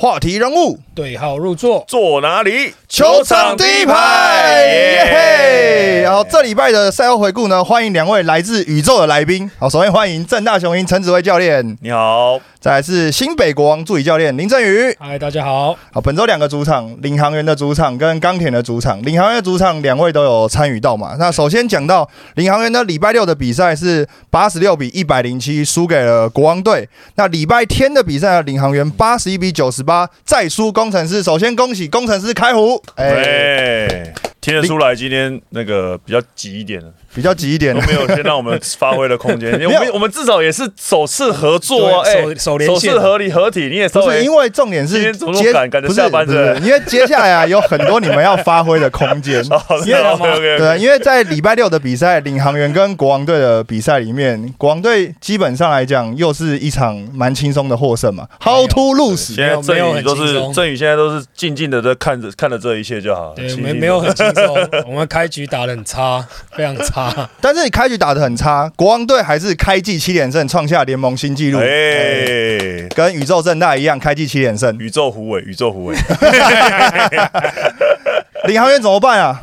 话题人物，对号入座，坐哪里？球场第一排，耶嘿！然后这礼拜的赛后回顾呢，欢迎两位来自宇宙的来宾。好，首先欢迎正大雄鹰陈子威教练，你好，再来是新北国王助理教练林振宇。嗨，大家好。好，本周两个主场，领航员的主场跟钢铁的主场。领航员的主场两位都有参与到嘛？那首先讲到领航员的礼拜六的比赛是八十六比一百零七输给了国王队。那礼拜天的比赛，领航员八十一比九十八再输工程师。首先恭喜工程师开胡，哎，听得出来今天那个比较急一点了。比较急一点，都没有先让我们发挥的空间。我们我们至少也是首次合作，哎，首首次合理合体，你也不是因为重点是接赶赶着下班的，因为接下来啊有很多你们要发挥的空间。对，因为在礼拜六的比赛，领航员跟国王队的比赛里面，国王队基本上来讲又是一场蛮轻松的获胜嘛。How to lose？现在振宇都是振宇，现在都是静静的在看着看着这一切就好。对，没没有很 我们开局打的很差，非常差。但是你开局打的很差，国王队还是开季七连胜，创下联盟新纪录。哎，跟宇宙正大一样，开季七连胜。宇宙虎尾，宇宙虎尾。领航员怎么办啊？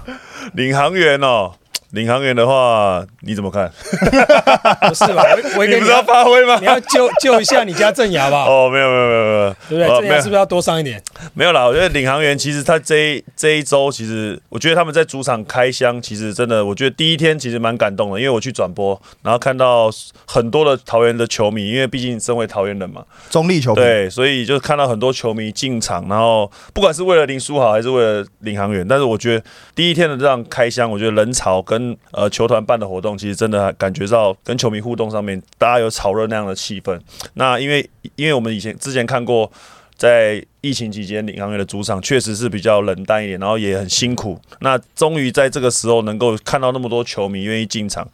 领航员哦。领航员的话，你怎么看？不是吧？我你不是要发挥吗？你要救救一下你家镇牙吧？哦，没有没有没有没有，对不对？是不是要多上一点？没有啦，我觉得领航员其实他这这一周，其实我觉得他们在主场开箱，其实真的，我觉得第一天其实蛮感动的，因为我去转播，然后看到很多的桃园的球迷，因为毕竟身为桃园人嘛，中立球迷，对，所以就看到很多球迷进场，然后不管是为了林书豪还是为了领航员，但是我觉得第一天的这样开箱，我觉得人潮跟呃，球团办的活动，其实真的感觉到跟球迷互动上面，大家有炒热那样的气氛。那因为，因为我们以前之前看过，在疫情期间，领航员的主场确实是比较冷淡一点，然后也很辛苦。那终于在这个时候能够看到那么多球迷愿意进场。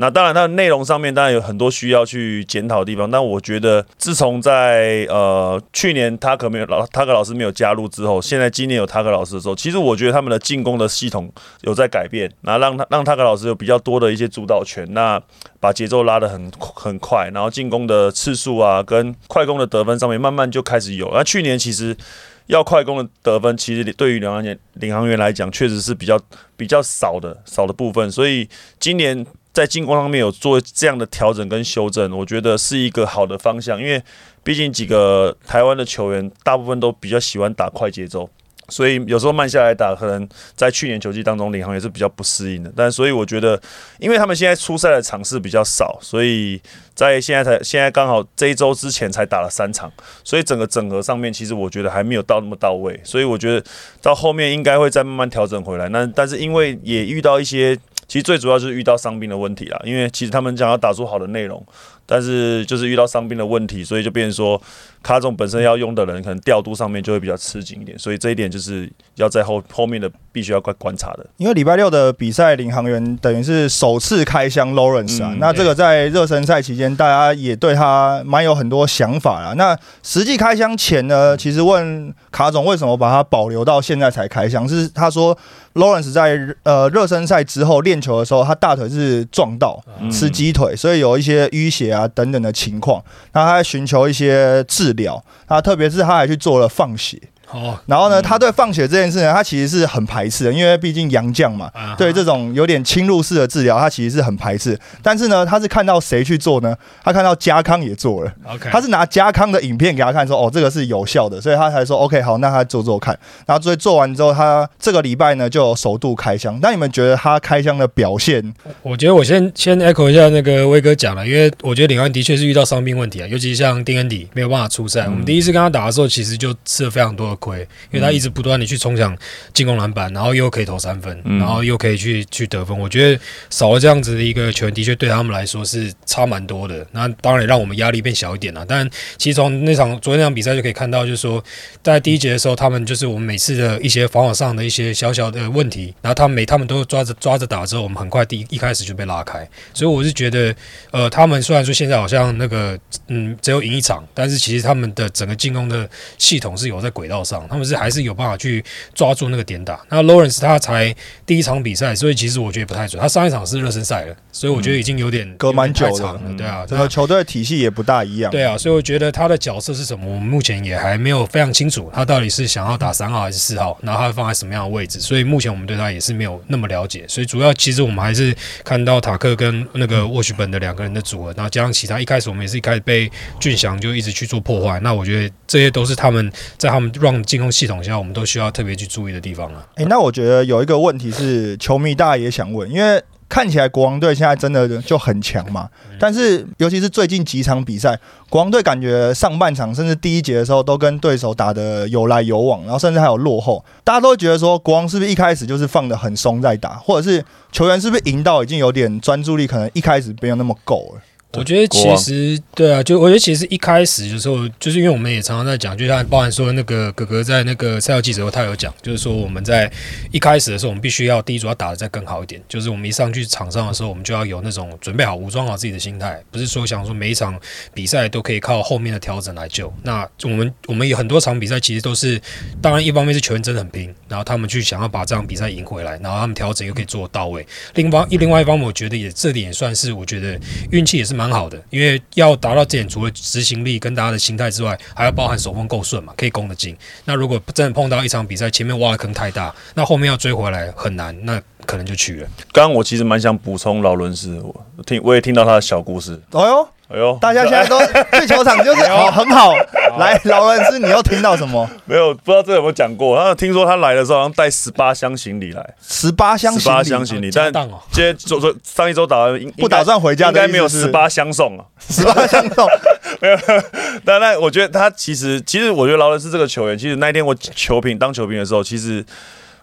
那当然，它的内容上面当然有很多需要去检讨的地方。但我觉得，自从在呃去年他可没有老他克老师没有加入之后，现在今年有他克老师的时候，其实我觉得他们的进攻的系统有在改变，那让他让他克老师有比较多的一些主导权，那把节奏拉得很很快，然后进攻的次数啊，跟快攻的得分上面慢慢就开始有。那去年其实。要快攻的得分，其实对于领航员领航员来讲，确实是比较比较少的少的部分。所以今年在进攻方面有做这样的调整跟修正，我觉得是一个好的方向。因为毕竟几个台湾的球员，大部分都比较喜欢打快节奏。所以有时候慢下来打，可能在去年球季当中，领航也是比较不适应的。但所以我觉得，因为他们现在出赛的场次比较少，所以在现在才现在刚好这一周之前才打了三场，所以整个整合上面其实我觉得还没有到那么到位。所以我觉得到后面应该会再慢慢调整回来。那但是因为也遇到一些，其实最主要就是遇到伤病的问题啦。因为其实他们想要打出好的内容。但是就是遇到伤病的问题，所以就变成说卡总本身要用的人，可能调度上面就会比较吃紧一点，所以这一点就是要在后后面的必须要观观察的。因为礼拜六的比赛，领航员等于是首次开箱 Lawrence 啊，那这个在热身赛期间，大家也对他蛮有很多想法啊。那实际开箱前呢，其实问卡总为什么把他保留到现在才开箱，是他说。Lawrence 在呃热身赛之后练球的时候，他大腿是撞到吃鸡腿，所以有一些淤血啊啊等等的情况。那他在寻求一些治疗，他特别是他还去做了放血。哦，然后呢，他对放血这件事呢，他其实是很排斥的，因为毕竟洋将嘛，对这种有点侵入式的治疗，他其实是很排斥。但是呢，他是看到谁去做呢？他看到加康也做了，OK，他是拿加康的影片给他看，说哦，这个是有效的，所以他才说 OK，好，那他做做看。然后所以做完之后，他这个礼拜呢就首度开箱。那你们觉得他开箱的表现？我觉得我先先 echo 一下那个威哥讲了，因为我觉得领安的确是遇到伤病问题啊，尤其像丁恩迪没有办法出赛。我们第一次跟他打的时候，其实就吃了非常多的亏，因为他一直不断的去冲抢进攻篮板，然后又可以投三分，然后又可以去去得分。我觉得少了这样子的一个球员，的确对他们来说是差蛮多的。那当然让我们压力变小一点了。但其实从那场昨天那场比赛就可以看到，就是说在第一节的时候，他们就是我们每次的一些防守上的一些小小的问题，然后他们每他们都抓着抓着打之后，我们很快第一一开始就被拉开。所以我是觉得，呃，他们虽然说现在好像那个嗯只有赢一场，但是其实他们的整个进攻的系统是有在轨道上。他们是还是有办法去抓住那个点打。那 Lawrence 他才第一场比赛，所以其实我觉得不太准。他上一场是热身赛了，所以我觉得已经有点隔蛮久了对啊，整个球队体系也不大一样。对啊，所以我觉得他的角色是什么，我们目前也还没有非常清楚，他到底是想要打三号还是四号，然后他会放在什么样的位置，所以目前我们对他也是没有那么了解。所以主要其实我们还是看到塔克跟那个沃许本的两个人的组合，然后加上其他，一开始我们也是一开始被俊祥就一直去做破坏，那我觉得这些都是他们在他们进攻系统下，我们都需要特别去注意的地方啊。哎、那我觉得有一个问题是，球迷大家也想问，因为看起来国王队现在真的就很强嘛，但是尤其是最近几场比赛，国王队感觉上半场甚至第一节的时候都跟对手打得有来有往，然后甚至还有落后，大家都会觉得说国王是不是一开始就是放的很松在打，或者是球员是不是赢到已经有点专注力，可能一开始没有那么够了。我觉得其实对啊，就我觉得其实一开始的时候，就是因为我们也常常在讲，就像包含说那个哥哥在那个赛后记者会，他有讲，就是说我们在一开始的时候，我们必须要第一组要打的再更好一点，就是我们一上去场上的时候，我们就要有那种准备好、武装好自己的心态，不是说想说每一场比赛都可以靠后面的调整来救。那我们我们有很多场比赛其实都是，当然一方面是球员真的很拼，然后他们去想要把这场比赛赢回来，然后他们调整又可以做到位。另一方另外一方面，我觉得也这点也算是我觉得运气也是蛮好的，因为要达到这点，除了执行力跟大家的心态之外，还要包含手风够顺嘛，可以攻得进。那如果真的碰到一场比赛前面挖的坑太大，那后面要追回来很难，那可能就去了。刚刚我其实蛮想补充劳伦斯，我听我也听到他的小故事。哎呦，哎呦，大家现在都去球场就是哦很好，来劳伦斯，你又听到什么？没有不知道这有没有讲过？他听说他来的时候好像带十八箱行李来，十八箱十行李。八箱行李，但哦，今天周周上一周打完应不打算回家应该没有十八箱送啊。十八 箱送。没有，但那我觉得他其实，其实我觉得劳伦斯这个球员，其实那一天我球评当球评的时候，其实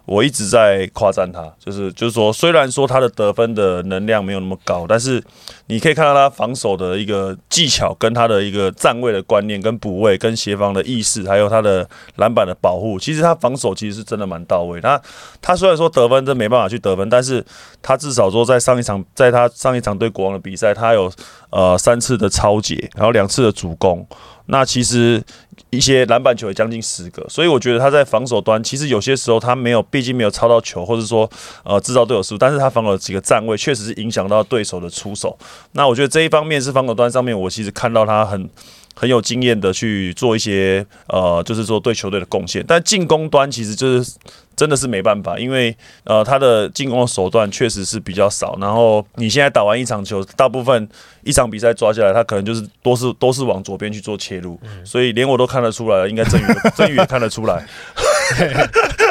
我一直在夸赞他，就是就是说，虽然说他的得分的能量没有那么高，但是你可以看到他防守的一个技巧，跟他的一个站位的观念、跟补位、跟协防的意识，还有他的篮板的保护，其实他防守其实是真的蛮到位。他他虽然说得分真没办法去得分，但是他至少说在上一场，在他上一场对国王的比赛，他有呃三次的超解，然后两次的主攻。那其实一些篮板球也将近十个，所以我觉得他在防守端，其实有些时候他没有，毕竟没有抄到球，或者说呃制造队友失误，但是他防守几个站位确实是影响到对手的出手。那我觉得这一方面是防守端上面，我其实看到他很。很有经验的去做一些呃，就是说对球队的贡献，但进攻端其实就是真的是没办法，因为呃他的进攻手段确实是比较少。然后你现在打完一场球，大部分一场比赛抓下来，他可能就是都是都是往左边去做切入，所以连我都看得出来了，应该郑宇郑宇也看得出来。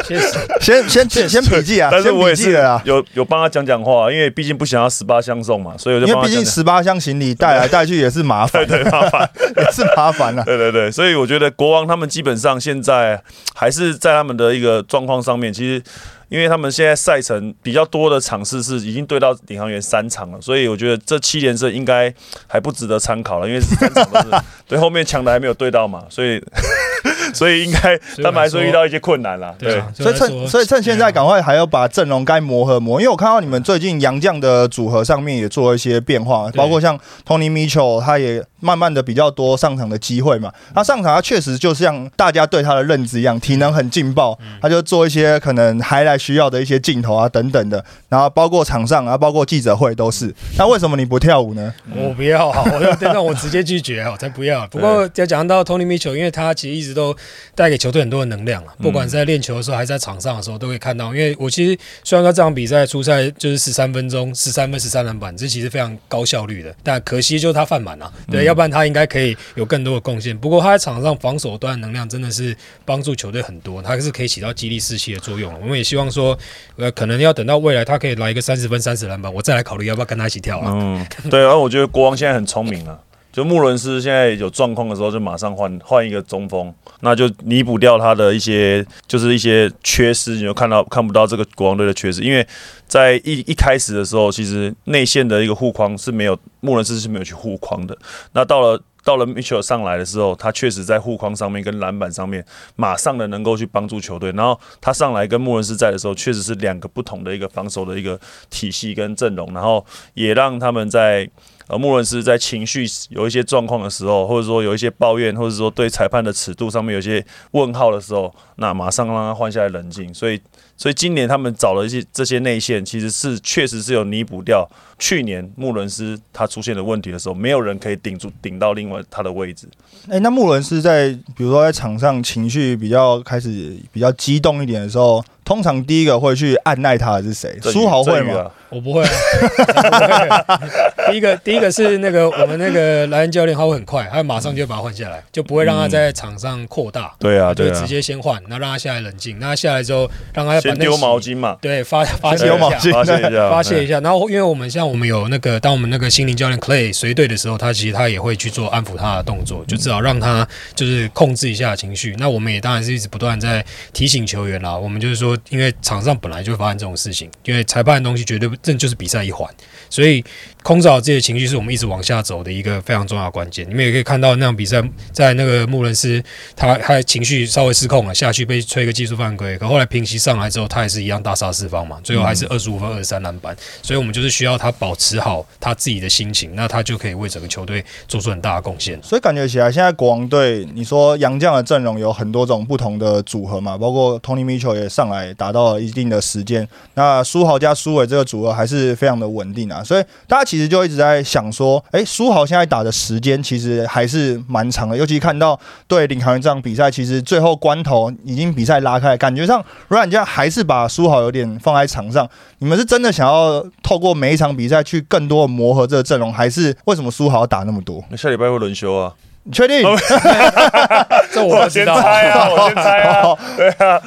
先先先先笔记啊，但是我也是笔记了啦。有有帮他讲讲话，因为毕竟不想要十八相送嘛，所以我就因为毕帮他讲讲。竟十八箱行李带来带去也是麻烦，对麻烦，也是麻烦了。对对对，所以我觉得国王他们基本上现在还是在他们的一个状况上面，其实因为他们现在赛程比较多的场次是已经对到领航员三场了，所以我觉得这七连胜应该还不值得参考了，因为三场都是对后面强的还没有对到嘛，所以所以应该他们还是遇到一些困难啦。对所以趁所以趁现在赶快还要把阵容该磨合磨，因为我看到你们最近杨将的组合上面也做了一些变化，包括像 Tony Mitchell，他也慢慢的比较多上场的机会嘛。他上场他确实就像大家对他的认知一样，体能很劲爆，他就做一些可能还来需要的一些镜头啊等等的，然后包括场上啊，包括记者会都是。那为什么你不跳舞呢？我不要啊，我要让我直接拒绝啊，我才不要。不过要讲到 Tony Mitchell，因为他其实一直都带给球队很多的能量啊，不管是在练球的时候，还是在场上的时候，都会看到。因为我其实虽然说这场比赛初赛就是十三分钟，十三分十三篮板，这其实非常高效率的，但可惜就是他犯满了，对，要不然他应该可以有更多的贡献。不过他在场上防守端的能量真的是帮助球队很多，他是可以起到激励士气的作用。我们也希望说，呃，可能要等到未来他可以来一个三十分、三十篮板，我再来考虑要不要跟他一起跳了。嗯，对，然后我觉得国王现在很聪明啊，就穆伦斯现在有状况的时候，就马上换换一个中锋，那就弥补掉他的一些就是一些缺失，你就看到看不到这个国王队的缺失，因为在一一开始的时候，其实内线的一个护框是没有穆伦斯是没有去护框的，那到了。到了 Mitchell 上来的时候，他确实在护框上面跟篮板上面，马上的能够去帮助球队。然后他上来跟穆伦斯在的时候，确实是两个不同的一个防守的一个体系跟阵容，然后也让他们在呃穆伦斯在情绪有一些状况的时候，或者说有一些抱怨，或者说对裁判的尺度上面有些问号的时候，那马上让他换下来冷静。所以，所以今年他们找了一些这些内线，其实是确实是有弥补掉去年穆伦斯他出现的问题的时候，没有人可以顶住顶到另外他的位置。哎、那穆伦斯在比如说在场上情绪比较开始比较激动一点的时候，通常第一个会去按耐他的是谁？苏豪会吗？我不会、啊，第一个第一个是那个我们那个莱恩教练，他会很快，他马上就把他换下来，就不会让他在场上扩大，对啊，对啊就直，接先换，那让他下来冷静，那他下来之后让他先丢毛，巾嘛，对，发发泄一下。巾发泄一下，发泄一下，然后因为我们像我们有那个，当我们那个心灵教练 Clay 随队的时候，他其实他也会去做安抚他的动作，就至少让他就是控制一下情绪。那我们也当然是一直不断在提醒球员啦，我们就是说，因为场上本来就会发生这种事情，因为裁判的东西绝对不这就是比赛一环，所以控制好自己的情绪是我们一直往下走的一个非常重要的关键。你们也可以看到那场比赛，在那个穆伦斯他他的情绪稍微失控了，下去被吹个技术犯规，可后来平息上来之后，他也是一样大杀四方嘛，最后还是二十五分二十三篮板。所以我们就是需要他保持好他自己的心情，那他就可以为整个球队做出很大的贡献。所以感觉起来，现在国王队，你说杨将的阵容有很多种不同的组合嘛，包括 Tony Mitchell 也上来达到了一定的时间。那苏豪加苏伟这个组合还是非常的稳定啊，所以大家其实就一直在想说，诶，苏豪现在打的时间其实还是蛮长的，尤其看到对领航员这场比赛，其实最后关头已经比赛拉开，感觉上软家还是把苏豪有点放在场上。你们是真的想要透过每一场比赛去更多的磨合这个阵容，还是为什么苏豪打那么多？那下礼拜会轮休啊？你确定？这我先道，猜啊，我先猜啊，对啊，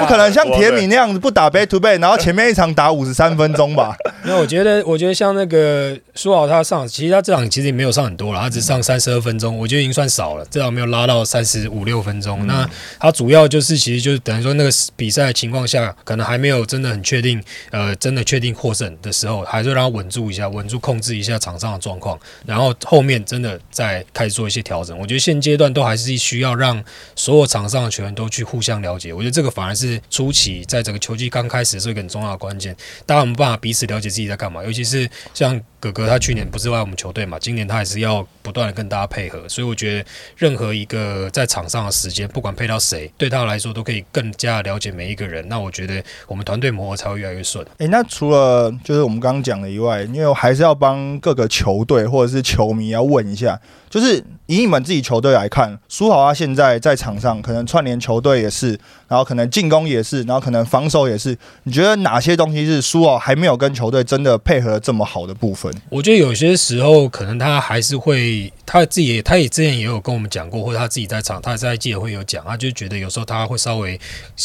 不可能像铁米那样子不打 back to back，然后前面一场打五十三分钟吧？那我觉得，我觉得像那个苏豪他上，其实他这场其实也没有上很多了，他只上三十二分钟，我觉得已经算少了，至少没有拉到三十五六分钟。那他主要就是其实就是等于说那个比赛的情况下，可能还没有真的很确定，呃，真的确定获胜的时候，还是让他稳住一下，稳住控制一下场上的状况，然后后面真的再开始做一些调我觉得现阶段都还是需要让所有场上的球员都去互相了解，我觉得这个反而是初期在整个球季刚开始是一个很重要的关键。大家有没办法彼此了解自己在干嘛？尤其是像哥哥，他去年不是在我们球队嘛，今年他也是要不断的跟大家配合，所以我觉得任何一个在场上的时间，不管配到谁，对他来说都可以更加了解每一个人。那我觉得我们团队磨合才会越来越顺。诶，那除了就是我们刚刚讲的以外，因为我还是要帮各个球队或者是球迷要问一下，就是以你们自己球队来看，苏豪他现在在场上可能串联球队也是，然后可能进攻也是，然后可能防守也是，你觉得哪些东西是苏奥还没有跟球队真的配合这么好的部分？我觉得有些时候可能他还是会，他自己也他也之前也有跟我们讲过，或者他自己在场，他在记者会有讲，他就觉得有时候他会稍微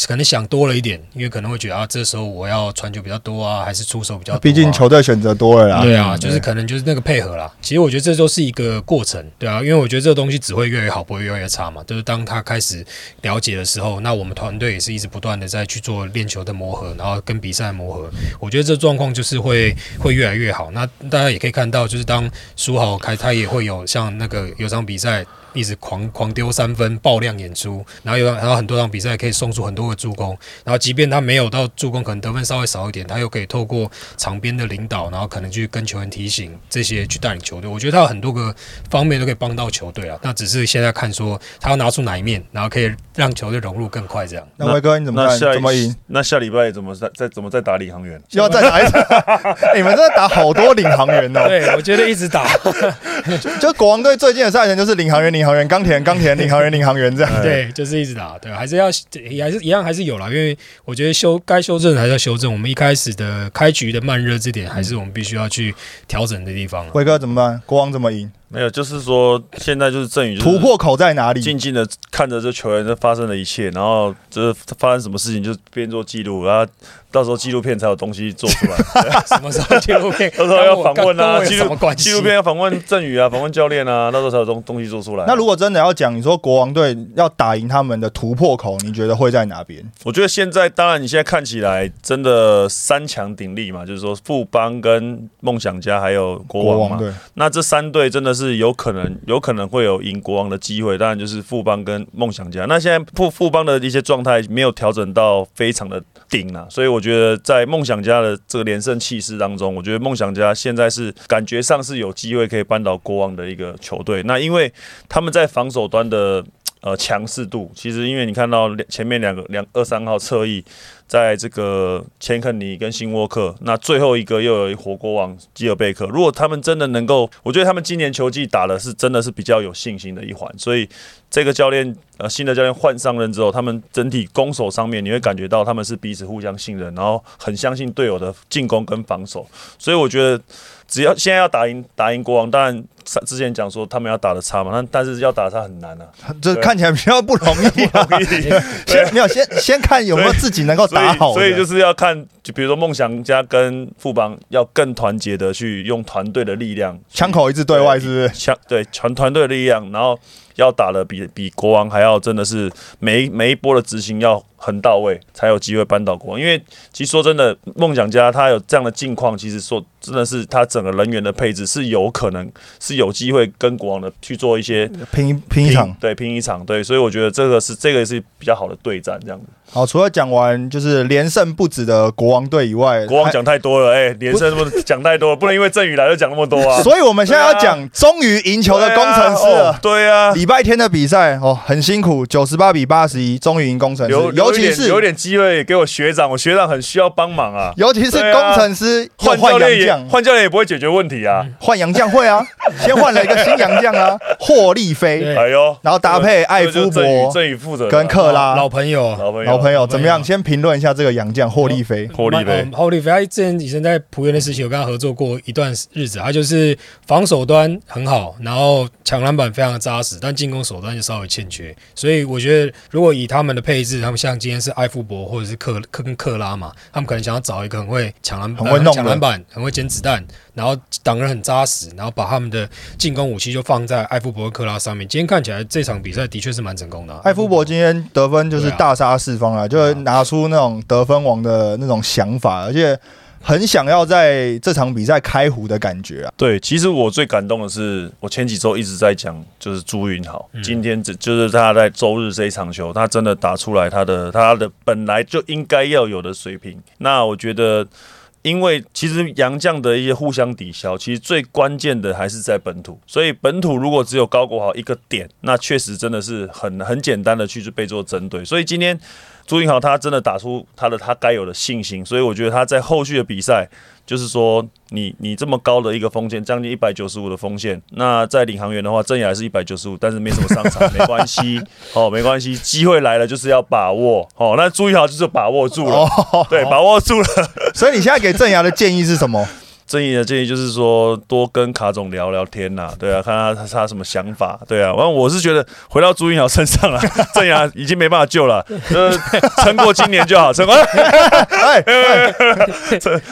可能想多了一点，因为可能会觉得啊，这时候我要传球比较多啊，还是出手比较多、啊，毕竟球队选择多了啦。对啊，嗯就是可能就是那个配合啦。其实我觉得这都是一个过程，对啊，因为我觉得这个东西只会越来越好，不会越来越差嘛。就是当他开始了解的时候，那我们团队也是一直不断的在去做练球的磨合，然后跟比赛磨合。我觉得这状况就是会会越来越好。那大家也可以看到，就是当苏豪开，他也会有像那个有场比赛。一直狂狂丢三分，爆量演出，然后有然后很多场比赛可以送出很多个助攻，然后即便他没有到助攻，可能得分稍微少一点，他又可以透过场边的领导，然后可能去跟球员提醒这些去带领球队。我觉得他有很多个方面都可以帮到球队啊。那只是现在看说他要拿出哪一面，然后可以让球队融入更快这样。那威哥你怎么看？那下怎么赢？那下礼拜怎么再再怎么再打领航员？又要再打一场？欸你们真的打好多领航员哦！对，我觉得一直打，就国王队最近的赛程就是领航员、领航员、钢铁人、钢铁人、领航员、领航员这样。对，就是一直打，对，还是要也还是一样，还是有啦。因为我觉得修该修正还是要修正。我们一开始的开局的慢热这点，还是我们必须要去调整的地方辉。哥怎么办？国王怎么赢？没有，就是说现在就是郑宇突破口在哪里？静静的看着这球员这发生的一切，然后就是发生什么事情就边做记录，然后到时候纪录片才有东西做出来。什么时候纪录片？到时候要访问啊，纪录纪录片要访问郑宇宇啊，访问教练啊，到时候才有东东西做出来。那如果真的要讲，你说国王队要打赢他们的突破口，你觉得会在哪边？我觉得现在，当然你现在看起来真的三强鼎立嘛，就是说富邦跟梦想家还有国王嘛。对，那这三队真的是是有可能，有可能会有赢国王的机会。当然就是富邦跟梦想家。那现在富富邦的一些状态没有调整到非常的顶啊，所以我觉得在梦想家的这个连胜气势当中，我觉得梦想家现在是感觉上是有机会可以扳倒国王的一个球队。那因为他们在防守端的。呃，强势度其实，因为你看到前面两个两二三号侧翼，在这个千肯尼跟新沃克，那最后一个又有一火锅王基尔贝克。如果他们真的能够，我觉得他们今年球季打的是真的是比较有信心的一环。所以这个教练呃新的教练换上任之后，他们整体攻守上面你会感觉到他们是彼此互相信任，然后很相信队友的进攻跟防守。所以我觉得。只要现在要打赢打赢国王，当然之前讲说他们要打的差嘛，但但是要打的差很难啊，这看起来比较不容易啊。先没有先先看有没有自己能够打好，所以就是要看，就比如说梦想家跟富邦要更团结的去用团队的力量，枪口一致对外，是不是？枪对全团队的力量，然后要打的比比国王还要真的是每每一波的执行要。很到位，才有机会扳倒国王。因为其实说真的，梦想家他有这样的境况，其实说真的是他整个人员的配置是有可能是有机会跟国王的去做一些拼拼一场，对拼一场，对。所以我觉得这个是这个是比较好的对战，这样子。好，除了讲完就是连胜不止的国王队以外，国王讲太多了，哎，连胜不讲太多了，不能因为郑宇来就讲那么多啊。所以我们现在要讲终于赢球的工程师了。对啊，礼拜天的比赛哦，很辛苦，九十八比八十一，终于赢工程师。尤其是有点机会给我学长，我学长很需要帮忙啊。尤其是工程师换教练也换教练也不会解决问题啊。换杨将会啊，先换了一个新杨将啊，霍利菲。哎呦，然后搭配艾夫伯，郑宇负责跟克拉老朋友，老朋友，老朋友怎么样？先。评论一下这个洋将霍利菲，霍利菲，霍利菲，他之前以前在浦原的时期，我跟他合作过一段日子。他就是防守端很好，然后抢篮板非常的扎实，但进攻手段就稍微欠缺。所以我觉得，如果以他们的配置，他们像今天是埃夫伯或者是克克跟克拉嘛，他们可能想要找一个很会抢篮、很会弄抢篮板、很会捡子弹，然后挡人很扎实，然后把他们的进攻武器就放在埃夫伯和克拉上面。今天看起来这场比赛的确是蛮成功的。埃夫伯今天得分就是大杀四方啊，就拿出那种得。分王的那种想法，而且很想要在这场比赛开壶的感觉啊！对，其实我最感动的是，我前几周一直在讲，就是朱云豪，今天这就是他在周日这一场球，他真的打出来他的他的本来就应该要有的水平。那我觉得。因为其实杨将的一些互相抵消，其实最关键的还是在本土。所以本土如果只有高国豪一个点，那确实真的是很很简单的去被做针对。所以今天朱云豪他真的打出他的他该有的信心，所以我觉得他在后续的比赛。就是说，你你这么高的一个锋线，将近一百九十五的锋线，那在领航员的话，正也还是一百九十五，但是没什么上场，没关系，哦，没关系，机会来了就是要把握，哦，那朱一豪就是把握住了，对，把握住了，所以你现在给郑牙的建议是什么？正义的建议就是说，多跟卡总聊聊天呐，对啊，看他他他什么想法，对啊。完，我是觉得回到朱云豪身上了，正阳已经没办法救了，呃，撑过今年就好，撑过。哎，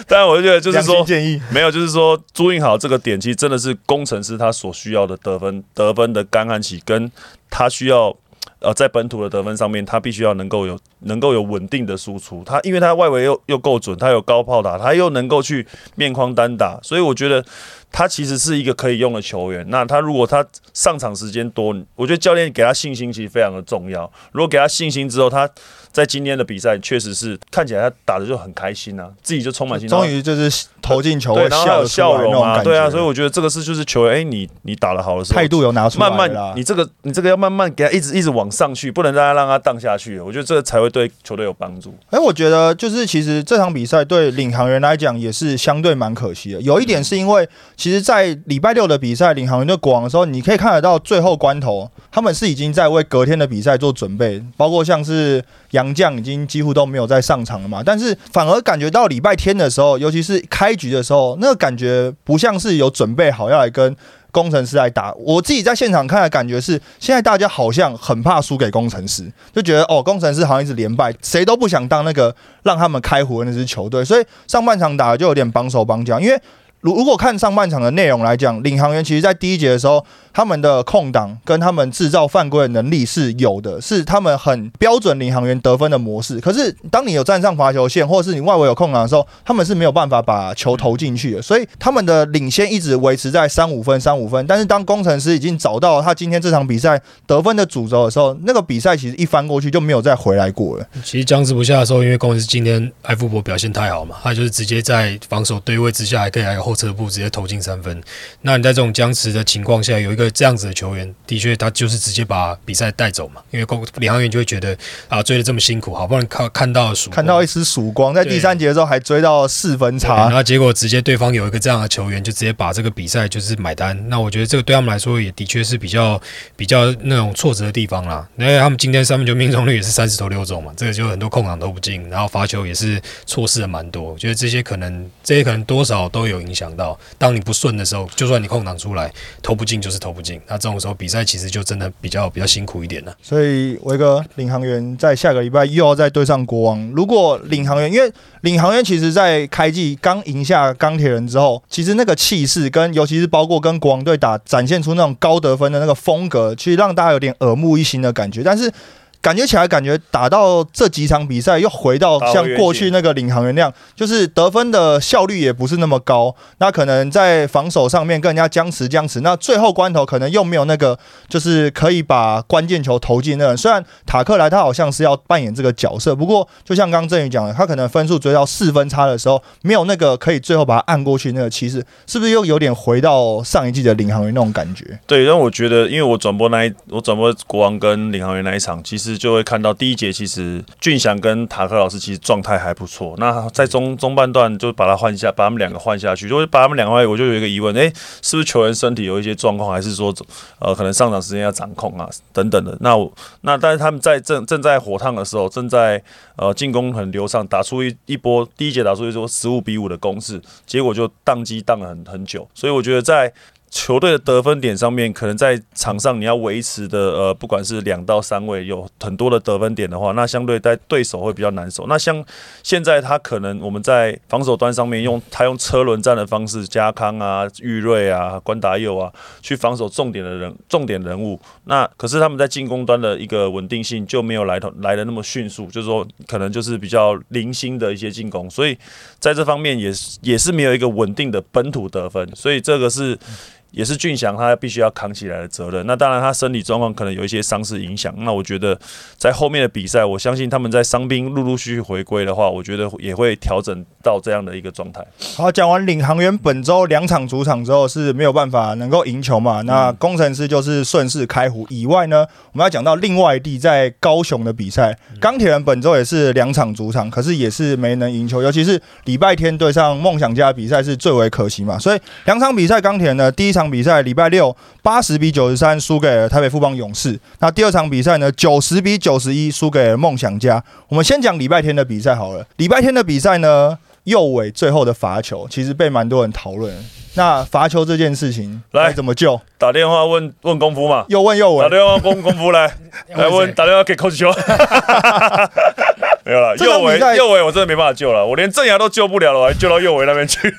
当然，我就觉得就是说，建议没有，就是说朱云豪这个点，其实真的是工程师他所需要的得分得分的干旱期，跟他需要。呃，在本土的得分上面，他必须要能够有能够有稳定的输出。他因为他外围又又够准，他有高炮打，他又能够去面框单打，所以我觉得他其实是一个可以用的球员。那他如果他上场时间多，我觉得教练给他信心其实非常的重要。如果给他信心之后，他。在今天的比赛，确实是看起来他打的就很开心啊，自己就充满心，终于就是投进球，对，然后有笑容啊，对啊，所以我觉得这个是就是球员，哎，你你打的好的时候，态度有拿出来，慢慢，你这个你这个要慢慢给他一直一直往上去，不能让他让他荡下去，我觉得这个才会对球队有帮助。哎，我觉得就是其实这场比赛对领航员来讲也是相对蛮可惜的，有一点是因为其实，在礼拜六的比赛领航员对国王的时候，你可以看得到最后关头，他们是已经在为隔天的比赛做准备，包括像是杨将已经。几乎都没有在上场了嘛，但是反而感觉到礼拜天的时候，尤其是开局的时候，那个感觉不像是有准备好要来跟工程师来打。我自己在现场看的感觉是，现在大家好像很怕输给工程师，就觉得哦，工程师好像一直连败，谁都不想当那个让他们开胡的那支球队，所以上半场打的就有点绑手绑脚，因为。如如果看上半场的内容来讲，领航员其实在第一节的时候，他们的空档跟他们制造犯规的能力是有的，是他们很标准领航员得分的模式。可是当你有站上罚球线，或者是你外围有空档的时候，他们是没有办法把球投进去的。所以他们的领先一直维持在三五分、三五分。但是当工程师已经找到他今天这场比赛得分的主轴的时候，那个比赛其实一翻过去就没有再回来过了。其实僵持不下的时候，因为工程师今天艾富伯表现太好嘛，他就是直接在防守对位之下，还可以还后撤步直接投进三分。那你在这种僵持的情况下，有一个这样子的球员，的确他就是直接把比赛带走嘛。因为工领航员就会觉得啊，追的这么辛苦，好不容易看看到曙看到一丝曙光，在第三节的时候还追到四分然差。后结果直接对方有一个这样的球员，就直接把这个比赛就是买单。那我觉得这个对他们来说也的确是比较比较那种挫折的地方啦。因为他们今天三分球命中率也是三十投六中嘛，这个就很多空档投不进，然后罚球也是错失了蛮多。我觉得这些可能这些可能多少都有影响想到。当你不顺的时候，就算你空档出来投不进，就是投不进。那这种时候比赛其实就真的比较比较辛苦一点了。所以维哥领航员在下个礼拜又要再对上国王。如果领航员，因为领航员其实在开季刚赢下钢铁人之后，其实那个气势跟尤其是包括跟国王队打，展现出那种高得分的那个风格，其实让大家有点耳目一新的感觉。但是感觉起来，感觉打到这几场比赛，又回到像过去那个领航员那样，就是得分的效率也不是那么高。那可能在防守上面跟人家僵持僵持，那最后关头可能又没有那个，就是可以把关键球投进那人。虽然塔克莱他好像是要扮演这个角色，不过就像刚刚郑宇讲的，他可能分数追到四分差的时候，没有那个可以最后把他按过去那个气势，是不是又有点回到上一季的领航员那种感觉？对，但我觉得，因为我转播那一，我转播国王跟领航员那一场，其实就会看到第一节，其实俊祥跟塔克老师其实状态还不错。那在中中半段就把他换下，把他们两个换下去，就会把他们两个换，我就有一个疑问，诶，是不是球员身体有一些状况，还是说呃可能上场时间要掌控啊等等的？那我那但是他们在正正在火烫的时候，正在呃进攻很流畅，打出一一波第一节打出一波十五比五的攻势，结果就宕机宕了很很久。所以我觉得在球队的得分点上面，可能在场上你要维持的呃，不管是两到三位有很多的得分点的话，那相对在对手会比较难受。那像现在他可能我们在防守端上面用他用车轮战的方式，加康啊、玉瑞啊、关达佑啊去防守重点的人重点人物。那可是他们在进攻端的一个稳定性就没有来头来的那么迅速，就是说可能就是比较零星的一些进攻，所以在这方面也是也是没有一个稳定的本土得分，所以这个是。也是俊祥他必须要扛起来的责任。那当然，他身体状况可能有一些伤势影响。那我觉得在后面的比赛，我相信他们在伤兵陆陆续续回归的话，我觉得也会调整到这样的一个状态。好，讲完领航员本周两场主场之后是没有办法能够赢球嘛？那工程师就是顺势开胡。以外呢，我们要讲到另外一地在高雄的比赛，钢铁人本周也是两场主场，可是也是没能赢球，尤其是礼拜天对上梦想家比赛是最为可惜嘛。所以两场比赛，钢铁人呢第一场比赛礼拜六八十比九十三输给了台北富邦勇士，那第二场比赛呢九十比九十一输给了梦想家。我们先讲礼拜天的比赛好了，礼拜天的比赛呢。右尾最后的罚球，其实被蛮多人讨论。那罚球这件事情来该怎么救？打电话问问功夫嘛，又问又问，打电话功功夫来 来问，打电话给 coach 球。没有了，右尾右尾我真的没办法救了，我连正牙都救不了了，我还救到右尾那边去。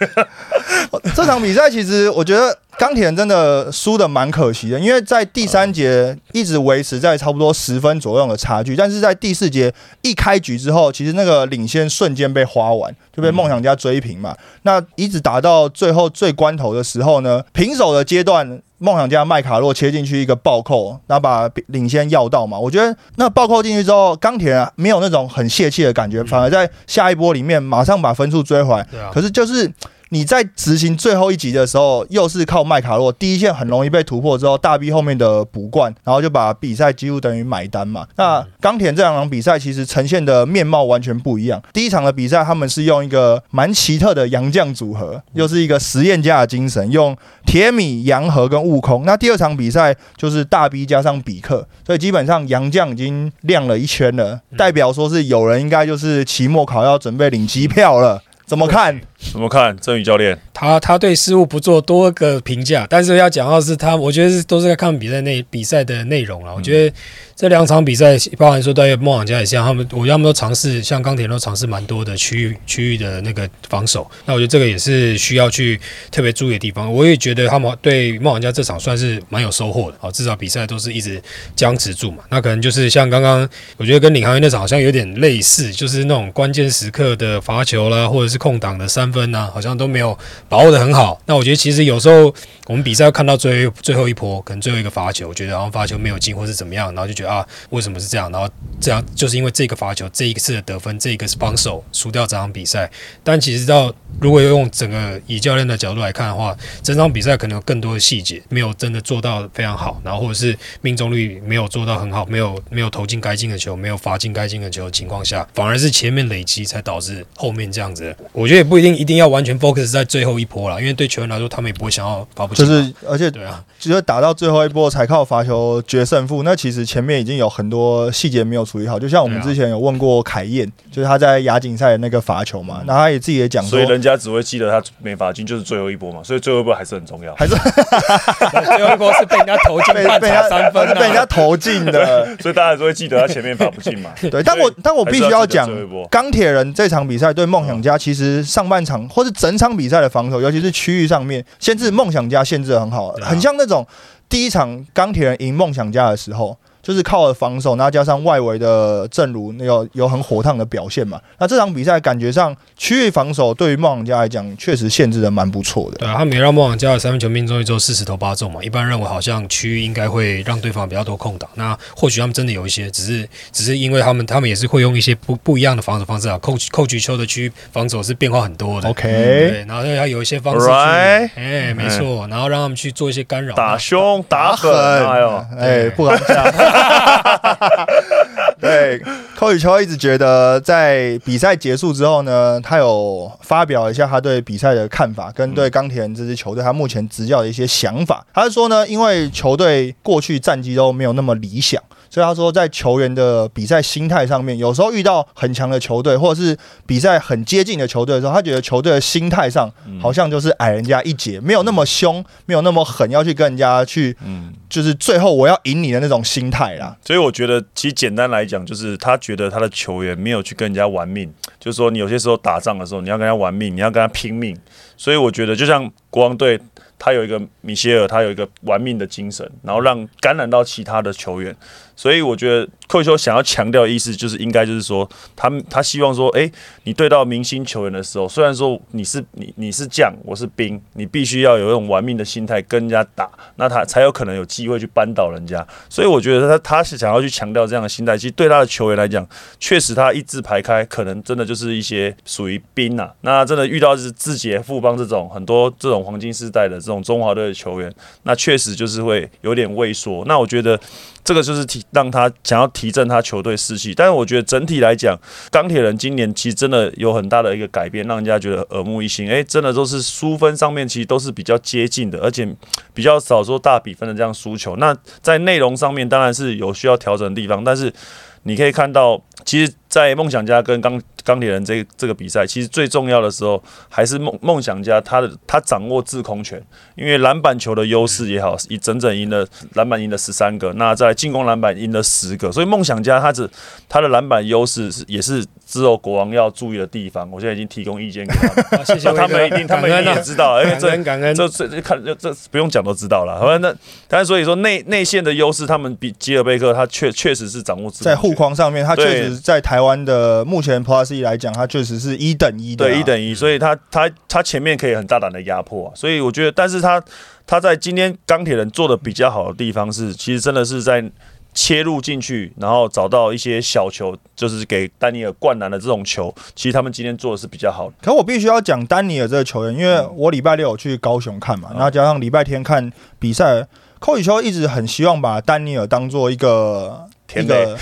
这场比赛其实我觉得钢铁人真的输的蛮可惜的，因为在第三节一直维持在差不多十分左右的差距，但是在第四节一开局之后，其实那个领先瞬间被花完，就被梦想家追平嘛。那一直打到最后最关头的时候呢，平手的阶段。梦想家麦卡洛切进去一个暴扣，然后把领先要到嘛。我觉得那暴扣进去之后，钢铁人没有那种很泄气的感觉，反而在下一波里面马上把分数追回来。啊可是就是你在执行最后一集的时候，又是靠麦卡洛第一线很容易被突破之后，大 B 后面的补冠，然后就把比赛几乎等于买单嘛。那钢铁这两场比赛其实呈现的面貌完全不一样。第一场的比赛他们是用一个蛮奇特的洋将组合，又是一个实验家的精神，用铁米、洋河跟悟空。那第二场比赛就是大 B 加上比克，所以基本上洋将已经亮了一圈了，代表说是有人应该就是期末考要准备领机票了。怎么看？怎么看郑宇教练？他他对失误不做多个评价，但是要讲到是他，我觉得是都是在看比赛内比赛的内容啊。我觉得这两场比赛，包含说对梦想家也像他们，我觉得他们都尝试，像钢铁都尝试蛮多的区域区域的那个防守。那我觉得这个也是需要去特别注意的地方。我也觉得他们对梦想家这场算是蛮有收获的啊，至少比赛都是一直僵持住嘛。那可能就是像刚刚我觉得跟领航员那场好像有点类似，就是那种关键时刻的罚球啦，或者是空档的三分呐，好像都没有把握的很好。那我觉得其实有时候我们比赛看到最最后一波，可能最后一个罚球，我觉得然后罚球没有进或是怎么样，然后就觉得啊，为什么是这样？然后这样就是因为这个罚球，这一次的得分，这一个是帮手输掉这场比赛。但其实到如果要用整个以教练的角度来看的话，整场比赛可能有更多的细节没有真的做到非常好，然后或者是命中率没有做到很好，没有没有投进该进的球，没有罚进该进的球的情况下，反而是前面累积才导致后面这样子。我觉得也不一定一定要完全 focus 在最后一波了，因为对球员来说，他们也不会想要罚不进。就是而且对啊，只有打到最后一波才靠罚球决胜负，那其实前面已经有很多细节没有处理好。就像我们之前有问过凯燕，就是他在亚锦赛的那个罚球嘛，那他也自己也讲说所以，人家只会记得他没罚进，就是最后一波嘛，所以最后一波还是很重要。还是 最后一波是被人家投进 被被人家三分、啊，是被人家投进的。所以大家都会记得他前面罚不进嘛。对，但我但我必须要讲钢铁人这场比赛对梦想家其实上半场或是整场比赛的防守，尤其是区域上面限制梦想家限制的很好，啊很像那种第一场钢铁人赢梦想家的时候。就是靠了防守，然后加上外围的正如那个有很火烫的表现嘛。那这场比赛感觉上区域防守对于梦想家来讲，确实限制的蛮不错的。对啊，他们也让梦想家的三分球命中率只有四十投八中嘛。一般认为好像区域应该会让对方比较多空档，那或许他们真的有一些，只是只是因为他们他们也是会用一些不不一样的防守方式啊。扣扣局球的区域防守是变化很多的。OK，对，然后他有一些方式去哎，没错，然后让他们去做一些干扰，打凶打狠，哎呦，哎，不敢讲。哈 对，寇宇秋一直觉得在比赛结束之后呢，他有发表一下他对比赛的看法，跟对钢铁人这支球队他目前执教的一些想法。他是说呢，因为球队过去战绩都没有那么理想。所以他说，在球员的比赛心态上面，有时候遇到很强的球队，或者是比赛很接近的球队的时候，他觉得球队的心态上好像就是矮人家一截，没有那么凶，没有那么狠，要去跟人家去嗯，就是最后我要赢你的那种心态啦。所以我觉得，其实简单来讲，就是他觉得他的球员没有去跟人家玩命，就是说你有些时候打仗的时候，你要跟他玩命，你要跟他拼命。所以我觉得，就像国王队，他有一个米歇尔，他有一个玩命的精神，然后让感染到其他的球员。所以我觉得寇修想要强调的意思，就是应该就是说，他他希望说，诶，你对到明星球员的时候，虽然说你是你你是将，我是兵，你必须要有一种玩命的心态跟人家打，那他才有可能有机会去扳倒人家。所以我觉得他他是想要去强调这样的心态，其实对他的球员来讲，确实他一字排开，可能真的就是一些属于兵呐、那真的遇到是志杰、富邦这种很多这种黄金时代的这种中华队的球员，那确实就是会有点畏缩。那我觉得这个就是提让他想要提振他球队士气。但是我觉得整体来讲，钢铁人今年其实真的有很大的一个改变，让人家觉得耳目一新。诶，真的都是输分上面其实都是比较接近的，而且比较少说大比分的这样输球。那在内容上面当然是有需要调整的地方，但是你可以看到，其实，在梦想家跟钢钢铁人这这个比赛，其实最重要的时候还是梦梦想家他的他掌握制空权，因为篮板球的优势也好，一整整赢了篮板赢了十三个，那在进攻篮板赢了十个，所以梦想家他只他的篮板优势是也是之后国王要注意的地方。我现在已经提供意见给他们，好 谢谢他们一定他们一定也知道，因为这恩感恩，这这这看这这不用讲都知道了。好吧，那但是所以说内内线的优势，他们比吉尔贝克他确确实是掌握制在护空权框上面，他确实在台湾的目前 Plus E 来讲，他确实是一等一的啊。对一等一，所以他他他前面可以很大胆的压迫、啊，所以我觉得，但是他他在今天钢铁人做的比较好的地方是，其实真的是在切入进去，然后找到一些小球，就是给丹尼尔灌篮的这种球，其实他们今天做的是比较好。的。可我必须要讲丹尼尔这个球员，因为我礼拜六有去高雄看嘛，然后加上礼拜天看比赛，寇宇秋一直很希望把丹尼尔当做一个一个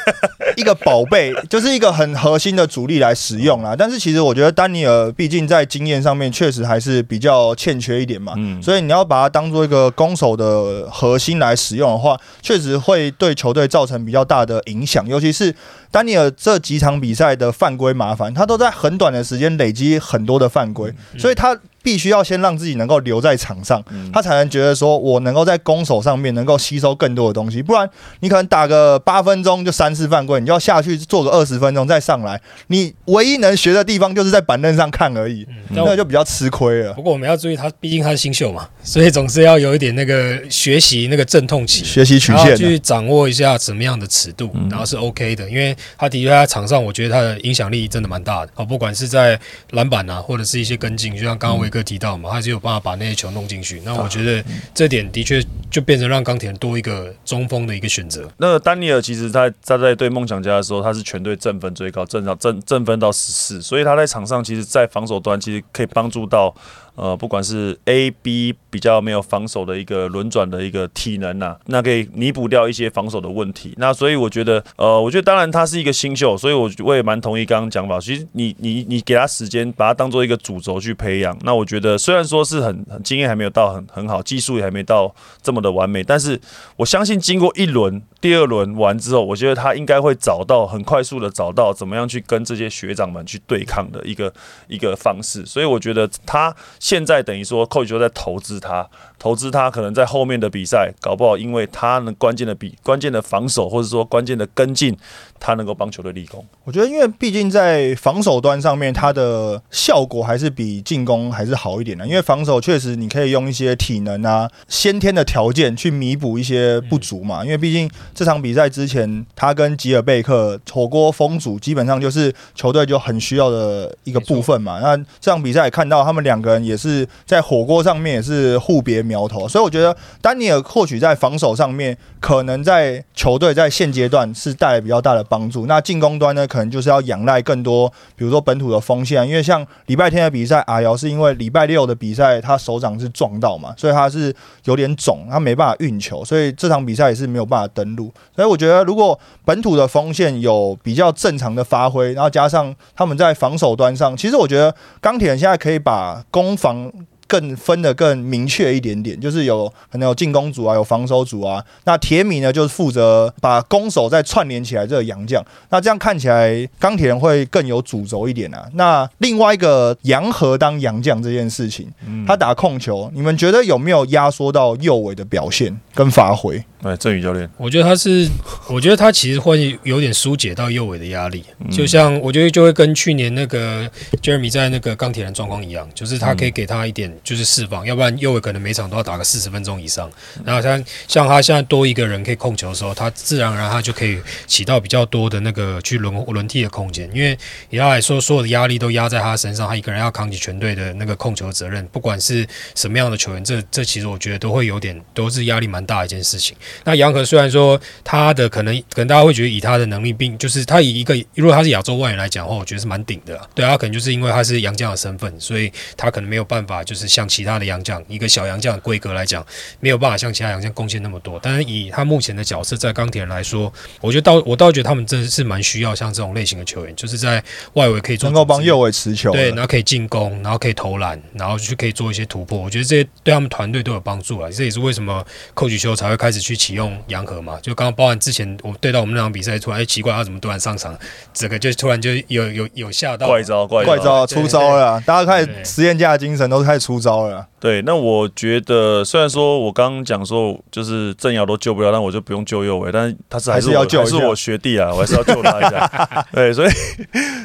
一个宝贝，就是一个很核心的主力来使用啦。但是其实我觉得丹尼尔毕竟在经验上面确实还是比较欠缺一点嘛，所以你要把它当做一个攻守的核心来使用的话，确实会对球队造成比较大的影响，尤其是。丹尼尔这几场比赛的犯规麻烦，他都在很短的时间累积很多的犯规，所以他。必须要先让自己能够留在场上，他才能觉得说，我能够在攻守上面能够吸收更多的东西。不然，你可能打个八分钟就三次犯规，你就要下去做个二十分钟再上来。你唯一能学的地方就是在板凳上看而已，那就比较吃亏了。不过我们要注意，他毕竟他是新秀嘛，所以总是要有一点那个学习那个阵痛期，学习曲线，去掌握一下什么样的尺度，然后是 OK 的。因为他的确在场上，我觉得他的影响力真的蛮大的。哦，不管是在篮板啊，或者是一些跟进，就像刚刚威哥提到嘛，他只有办法把那些球弄进去，那我觉得这点的确就变成让钢铁人多一个中锋的一个选择。那丹尼尔其实他他在对梦想家的时候，他是全队正分最高，正到正正分到十四，所以他在场上其实，在防守端其实可以帮助到。呃，不管是 A、B 比较没有防守的一个轮转的一个体能呐，那可以弥补掉一些防守的问题。那所以我觉得，呃，我觉得当然他是一个新秀，所以我我也蛮同意刚刚讲法。其实你你你给他时间，把他当做一个主轴去培养。那我觉得虽然说是很很经验还没有到很很好，技术也还没到这么的完美，但是我相信经过一轮、第二轮完之后，我觉得他应该会找到很快速的找到怎么样去跟这些学长们去对抗的一个一个方式。所以我觉得他。现在等于说，寇宇就在投资他，投资他可能在后面的比赛，搞不好因为他能关键的比关键的防守，或者说关键的跟进，他能够帮球队立功。我觉得，因为毕竟在防守端上面，他的效果还是比进攻还是好一点的。因为防守确实你可以用一些体能啊、先天的条件去弥补一些不足嘛。因为毕竟这场比赛之前，他跟吉尔贝克火锅封主，基本上就是球队就很需要的一个部分嘛。那这场比赛看到他们两个人也。是在火锅上面也是互别苗头，所以我觉得丹尼尔或许在防守上面可能在球队在现阶段是带来比较大的帮助。那进攻端呢，可能就是要仰赖更多，比如说本土的锋线，因为像礼拜天的比赛，阿瑶是因为礼拜六的比赛他手掌是撞到嘛，所以他是有点肿，他没办法运球，所以这场比赛也是没有办法登陆。所以我觉得如果本土的锋线有比较正常的发挥，然后加上他们在防守端上，其实我觉得钢铁人现在可以把攻。防更分的更明确一点点，就是有可能有进攻组啊，有防守组啊。那铁米呢，就是负责把攻守再串联起来这个洋将。那这样看起来，钢铁人会更有主轴一点啊。那另外一个洋河当洋将这件事情，他打控球，你们觉得有没有压缩到右尾的表现跟发挥？哎，郑宇教练，我觉得他是，我觉得他其实会有点疏解到右尾的压力，就像我觉得就会跟去年那个 Jeremy 在那个钢铁人状况一样，就是他可以给他一点就是释放，要不然右尾可能每场都要打个四十分钟以上。然后像像他现在多一个人可以控球的时候，他自然而然他就可以起到比较多的那个去轮轮替的空间，因为以他来说，所有的压力都压在他身上，他一个人要扛起全队的那个控球责任，不管是什么样的球员，这这其实我觉得都会有点都是压力蛮大的一件事情。那杨和虽然说他的可能可能大家会觉得以他的能力，并就是他以一个如果他是亚洲外援来讲的话，我觉得是蛮顶的。对他可能就是因为他是杨将的身份，所以他可能没有办法就是像其他的杨将一个小杨将的规格来讲，没有办法像其他杨将贡献那么多。但是以他目前的角色在钢铁人来说，我觉得倒我倒觉得他们真的是蛮需要像这种类型的球员，就是在外围可以做能够帮右卫持球，对，然后可以进攻，然后可以投篮，然后去可以做一些突破。我觉得这些对他们团队都有帮助啊。这也是为什么寇举修才会开始去启用。杨和嘛，就刚刚包含之前我对到我们那场比赛，突然哎奇怪，他怎么突然上场？整个就突然就有有有吓到怪招怪怪招出招了，大家开始实验家的精神都开始出招了。对，那我觉得虽然说我刚刚讲说就是正瑶都救不了，但我就不用救右伟，但是他是还是要救，还是我学弟啊，我还是要救他一下。对，所以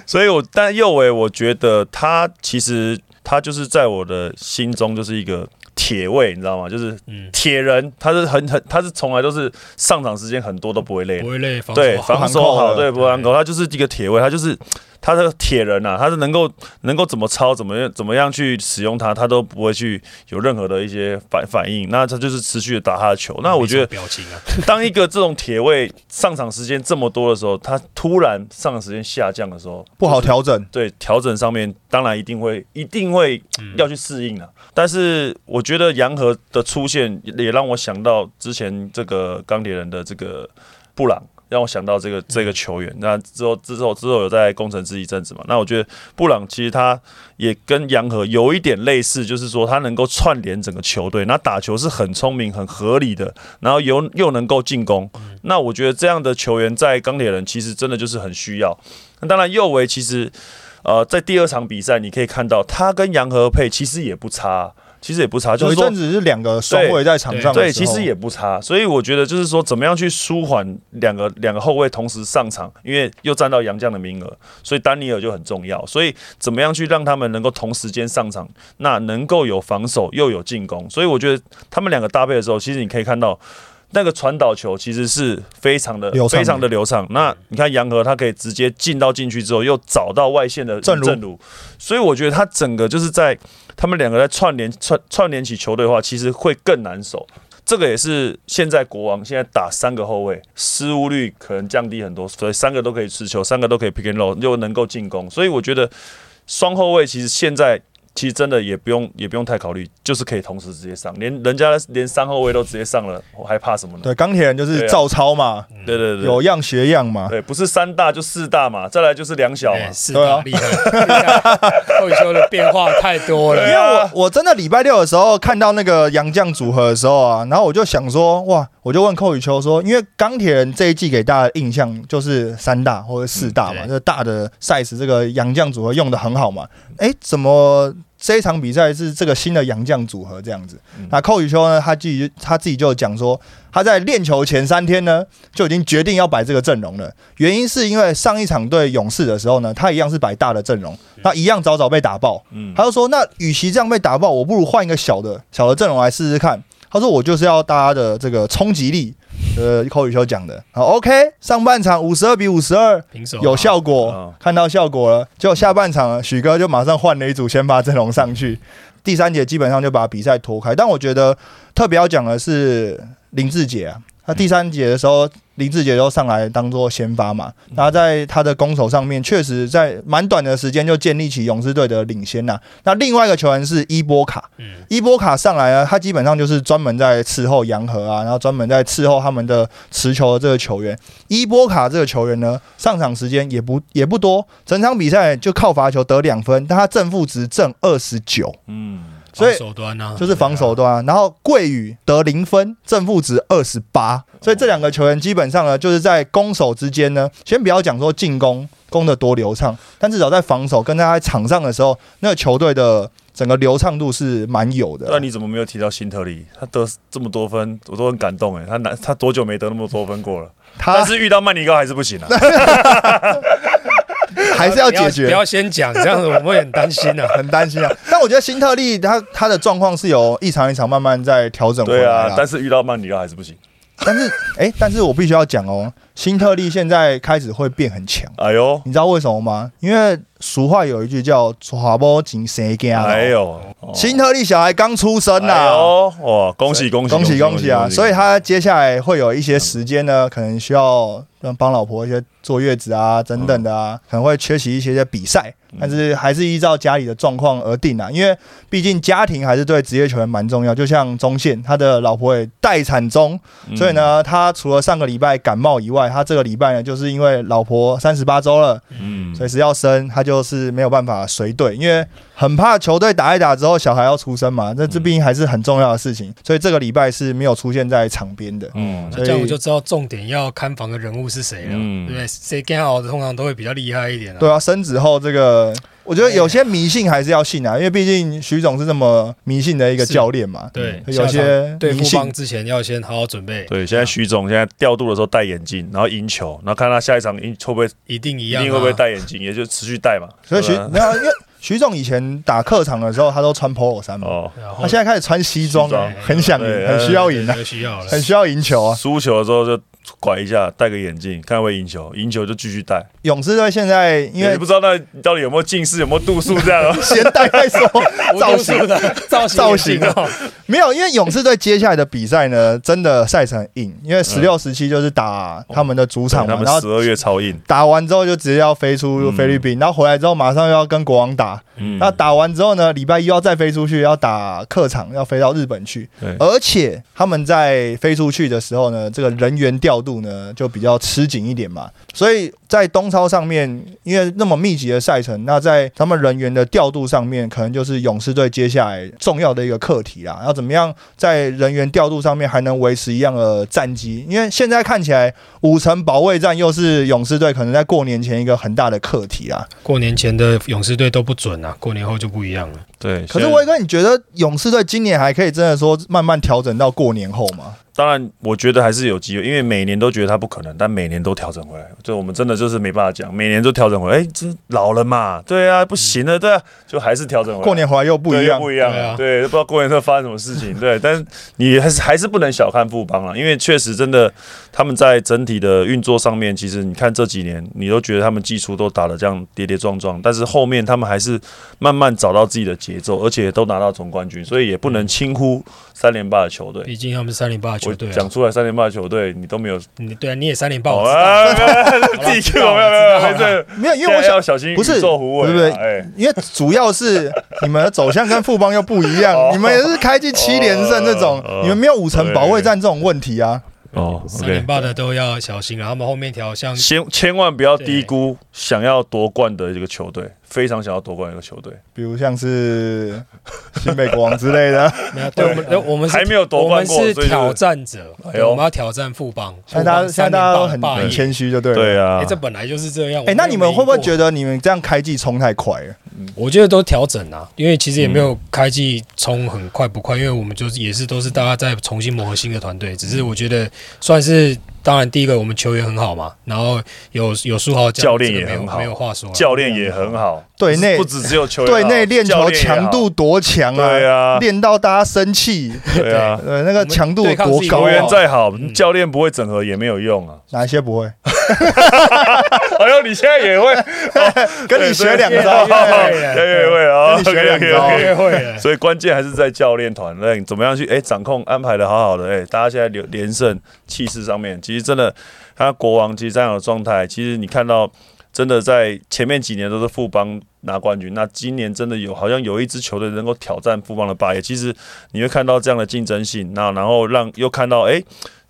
所以我但右伟，我觉得他其实他就是在我的心中就是一个。铁卫，你知道吗？就是铁人，他是很很，他是从来都是上场时间很多都不会累，不会累，对，防守好，对，不会防守，他就是一个铁卫，他就是他的铁人呐，他是能够能够怎么操，怎么样怎么样去使用他，他都不会去有任何的一些反反应，那他就是持续的打他的球。那我觉得，表情啊，当一个这种铁卫上场时间这么多的时候，他突然上场时间下降的时候，不好调整，对，调整上面当然一定会一定会要去适应了。但是我觉得杨和的出现也让我想到之前这个钢铁人的这个布朗，让我想到这个这个球员。那之后之后之后有在工程师一阵子嘛，那我觉得布朗其实他也跟杨和有一点类似，就是说他能够串联整个球队，那打球是很聪明、很合理的，然后又又能够进攻。那我觉得这样的球员在钢铁人其实真的就是很需要。那当然右维其实呃在第二场比赛你可以看到他跟杨和配其实也不差。其实也不差，就是说有一阵子是两个双卫在场上的对，其实也不差，所以我觉得就是说，怎么样去舒缓两个两个后卫同时上场，因为又占到杨将的名额，所以丹尼尔就很重要。所以怎么样去让他们能够同时间上场，那能够有防守又有进攻，所以我觉得他们两个搭配的时候，其实你可以看到。那个传导球其实是非常的流非常的流畅。那你看杨和他可以直接进到禁区之后，又找到外线的正如正如，所以我觉得他整个就是在他们两个在串联串串联起球队的话，其实会更难守。这个也是现在国王现在打三个后卫，失误率可能降低很多，所以三个都可以持球，三个都可以 pick and roll，又能够进攻。所以我觉得双后卫其实现在其实真的也不用也不用太考虑，就是可以同时直接上，连人家连三后卫都直接上了，我还怕什么呢？对钢铁人就是照抄嘛，对对对，有样学样嘛。对，不是三大就四大嘛，再来就是两小嘛对啊的，厉害，后球的变化太多了因为。我我真的礼拜六的时候看到那个杨将组合的时候啊，然后我就想说，哇，我就问寇宇秋说，因为钢铁人这一季给大家的印象就是三大或者四大嘛，就是大的 size 这个洋将组合用的很好嘛，哎，怎么？这一场比赛是这个新的洋将组合这样子，嗯那寇宇秋呢，他自己他自己就讲说，他在练球前三天呢就已经决定要摆这个阵容了。原因是因为上一场对勇士的时候呢，他一样是摆大的阵容，那一样早早被打爆。嗯，他就说，那与其这样被打爆，我不如换一个小的小的阵容来试试看。他说，我就是要大家的这个冲击力。呃，寇宇秋讲的，好，OK，上半场五十二比五十二，平手有效果嗯，看到效果了。结果下半场，许哥就马上换了一组先发阵容上去，第三节基本上就把比赛拖开。但我觉得特别要讲的是林志杰啊，他第三节的时候，林志杰就上来当做先发嘛，然后在他的攻守上面，确实在蛮短的时间就建立起勇士队的领先呐、那另外一个球员是伊波卡，嗯，伊波卡上来呢，他基本上就是专门在伺候洋河啊，然后专门在伺候他们的持球的这个球员。伊波卡这个球员呢，上场时间也不也不多，整场比赛就靠罚球得两分，但他正负值正二十九，嗯，所以手端呢，就是防守端啊。然后桂宇得零分，正负值二十八，所以这两个球员基本上呢，就是在攻守之间呢，先不要讲说进攻攻的多流畅，但至少在防守跟他在场上的时候，那个球队的整个流畅度是蛮有的。那你怎么没有提到辛特利？他得这么多分，我都很感动哎。他难，他多久没得那么多分过了？他但是遇到曼尼高还是不行啊。还是要解不决，要先讲，这样子我们会很担心啊。很担心啊。但我觉得新特利他他的状况是有一场一场慢慢在调整回对啊但是遇到曼尼拉还是不行。但是哎、但是我必须要讲哦，辛特利现在开始会变很强，哎呦，你知道为什么吗？因为俗话有一句叫“传波进谁家”，哎呦，哦辛特利小孩刚出生呐、哎呦，哇，恭喜恭喜恭喜恭喜啊！所以他他接下来会有一些时间呢，可能需要让帮老婆一些坐月子啊等等的啊，可能会缺席一些些比赛，但是还是依照家里的状况而定啊。因为毕竟家庭还是对职业球员蛮重要，就像中线他的老婆也待产中，所以，呢，他除了上个礼拜感冒以外，他这个礼拜呢，就是因为老婆三十八周了，嗯，随时要生，他就是没有办法随队，因为很怕球队打一打之后小孩要出生嘛，那这毕竟还是很重要的事情，所以这个礼拜是没有出现在场边的。嗯所以这样我就知道重点要看防的人物是谁了，嗯对不对？谁干好的通常都会比较厉害一点啊。对啊，生子后这个，我觉得有些迷信还是要信啊，因为毕竟徐总是这么迷信的一个教练嘛。对，有些迷信。对富邦之前要先好好准备，对，现在徐总现在调度的时候戴眼镜，然后赢球，然后看他下一场赢会不会一定一样啊，一定会不会戴眼镜，也就持续戴嘛。所以徐对？吧 没有，因为徐总以前打客场的时候，他都穿 polo 衫嘛，哦，他现在开始穿西装了，很想赢，很需要赢啊很需要赢球啊。输球的时候就拐一下，戴个眼镜，看会赢球，赢球就继续戴。勇士队现在因为你不知道那到底有没有近视，有没有度数这样哦。先戴再说，造型 造型造型啊哦，没有，因为勇士队接下来的比赛呢，真的赛程很硬，因为十六、十七就是打他们的主场嘛，他们然后十二月超硬，打完之后就直接要飞出菲律宾，然后回来之后马上又要跟国王打，嗯。那打完之后呢，礼拜一要再飞出去，要打客场，要飞到日本去，对。而且他们在飞出去的时候呢，这个人员调调度呢就比较吃紧一点嘛。所以在东超上面，因为那么密集的赛程，那在他们人员的调度上面，可能就是勇士队接下来重要的一个课题啦。要怎么样在人员调度上面还能维持一样的战绩？因为现在看起来五城保卫战又是勇士队可能在过年前一个很大的课题啊。过年前的勇士队都不准啊，过年后就不一样了。对，可是威哥，你觉得勇士队今年还可以真的说慢慢调整到过年后吗？当然，我觉得还是有机会，因为每年都觉得他不可能，但每年都调整回来。就我们真的就是没办法讲，每年都调整回来。哎，这老了嘛？对啊，不行了，对啊，就还是调整回来。过年回来又不一样，不一样啊。对，不知道过年后发生什么事情。对，但是你还是还是不能小看富邦了，因为确实真的他们在整体的运作上面，其实你看这几年，你都觉得他们基础都打得这样跌跌撞撞，但是后面他们还是慢慢找到自己的节奏，而且都拿到总冠军，所以也不能轻忽三连霸的球队。毕竟他们三连霸的球队，讲出来三。连霸球队，你都没有，你对啊，你也三连霸，自没有没有没有没有，因为我要小心，不是对不对？因为主要是你们的走向跟富邦又不一样，你们也是开进七连胜这种，你们没有五层保卫战这种问题啊。哦，三连霸的都要小心啊，他们后面条像千千万不要低估想要夺冠的这个球队。非常想要夺冠一个球队，比如像是 新美国王之类的。没有，对我们，我们还没有夺冠过，是挑战者。哎我们要挑战富邦。现在大家现在大家都很很谦虚，就对了。对啊，哎，这本来就是这样。哎，那你们会不会觉得你们这样开季冲太快了？我觉得都调整啊，因为其实也没有开季冲很快不快，因为我们就是也是都是大家在重新磨合新的团队。只是我觉得算是。当然，第一个我们球员很好嘛，然后有有书豪教练也很好，没有话说，教练也很好，对内不止只有球员，对内练球强度多强啊，对啊，练到大家生气，对啊，对那个强度多高，球员再好，教练不会整合也没有用啊，哪些不会？哎呦，你现在也会，跟你学两招，也会啊，跟你学两招，也会，所以关键还是在教练团队怎么样去哎掌控安排的好好的哎，大家现在连连胜气势上面。其实真的，他国王其实这样的状态，其实你看到，真的在前面几年都是富邦拿冠军，那今年真的有好像有一支球队能够挑战富邦的霸业，其实你会看到这样的竞争性，那然后让又看到哎。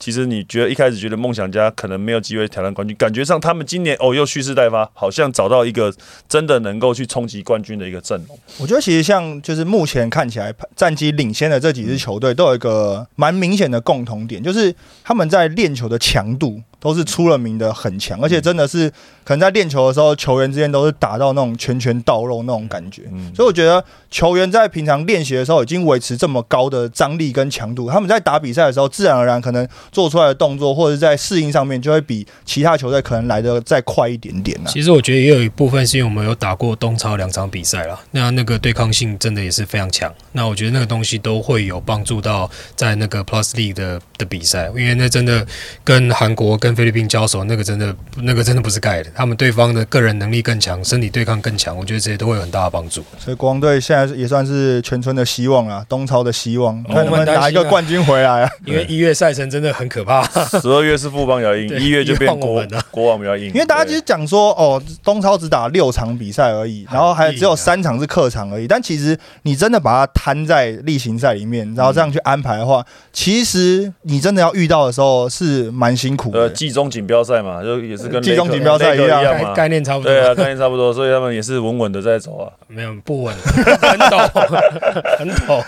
其实你觉得一开始觉得梦想家可能没有机会挑战冠军，感觉上他们今年哦又蓄势待发，好像找到一个真的能够去冲击冠军的一个阵容。我觉得其实像就是目前看起来战绩领先的这几支球队，都有一个蛮明显的共同点，就是他们在练球的强度都是出了名的很强，而且真的是可能在练球的时候，球员之间都是打到那种拳拳到肉那种感觉。所以我觉得球员在平常练习的时候已经维持这么高的张力跟强度，他们在打比赛的时候，自然而然可能。做出来的动作，或者在适应上面，就会比其他球队可能来的再快一点点其实我觉得也有一部分是因为我们有打过东超两场比赛了，那那个对抗性真的也是非常强。那我觉得那个东西都会有帮助到在那个 Plus League 的的比赛，因为那真的跟韩国、跟菲律宾交手，那个真的那个真的不是盖的，他们对方的个人能力更强，身体对抗更强，我觉得这些都会有很大的帮助。所以国王队现在也算是全村的希望啊，东超的希望，看能不能拿一个冠军回来啊。因为一月赛程真的很可怕。十二月是富邦比较硬，一月就变国国王比较硬。因为大家其实讲说，哦，东超只打六场比赛而已，然后还只有三场是客场而已。但其实你真的把它摊在例行赛里面，然后这样去安排的话，其实你真的要遇到的时候是蛮辛苦的。季中锦标赛嘛，就也是跟季中锦标赛一样嘛，概念差不多。对啊，概念差不多，所以他们也是稳稳的在走啊。没有不稳，很陡，很陡。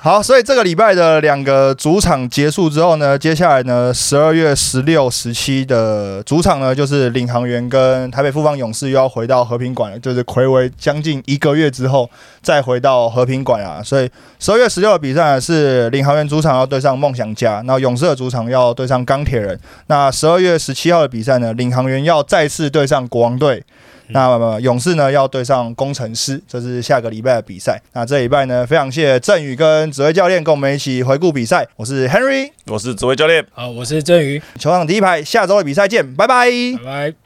好，所以这个礼拜的两个主场结束之后呢，接下来呢，十二月十六、十七的主场呢，就是领航员跟台北富邦勇士又要回到和平馆了，就是暌违将近一个月之后再回到和平馆啊。所以十二月十六的比赛是领航员主场要对上梦想家，那勇士的主场要对上钢铁人。那十二月十七号的比赛呢，领航员要再次对上国王队。那勇士呢要对上工程师，这是下个礼拜的比赛。那这礼拜呢，非常谢谢振宇跟指挥教练跟我们一起回顾比赛。我是 Henry，我是指挥教练，好，我是振宇。球场第一排，下周的比赛见，拜拜，拜拜。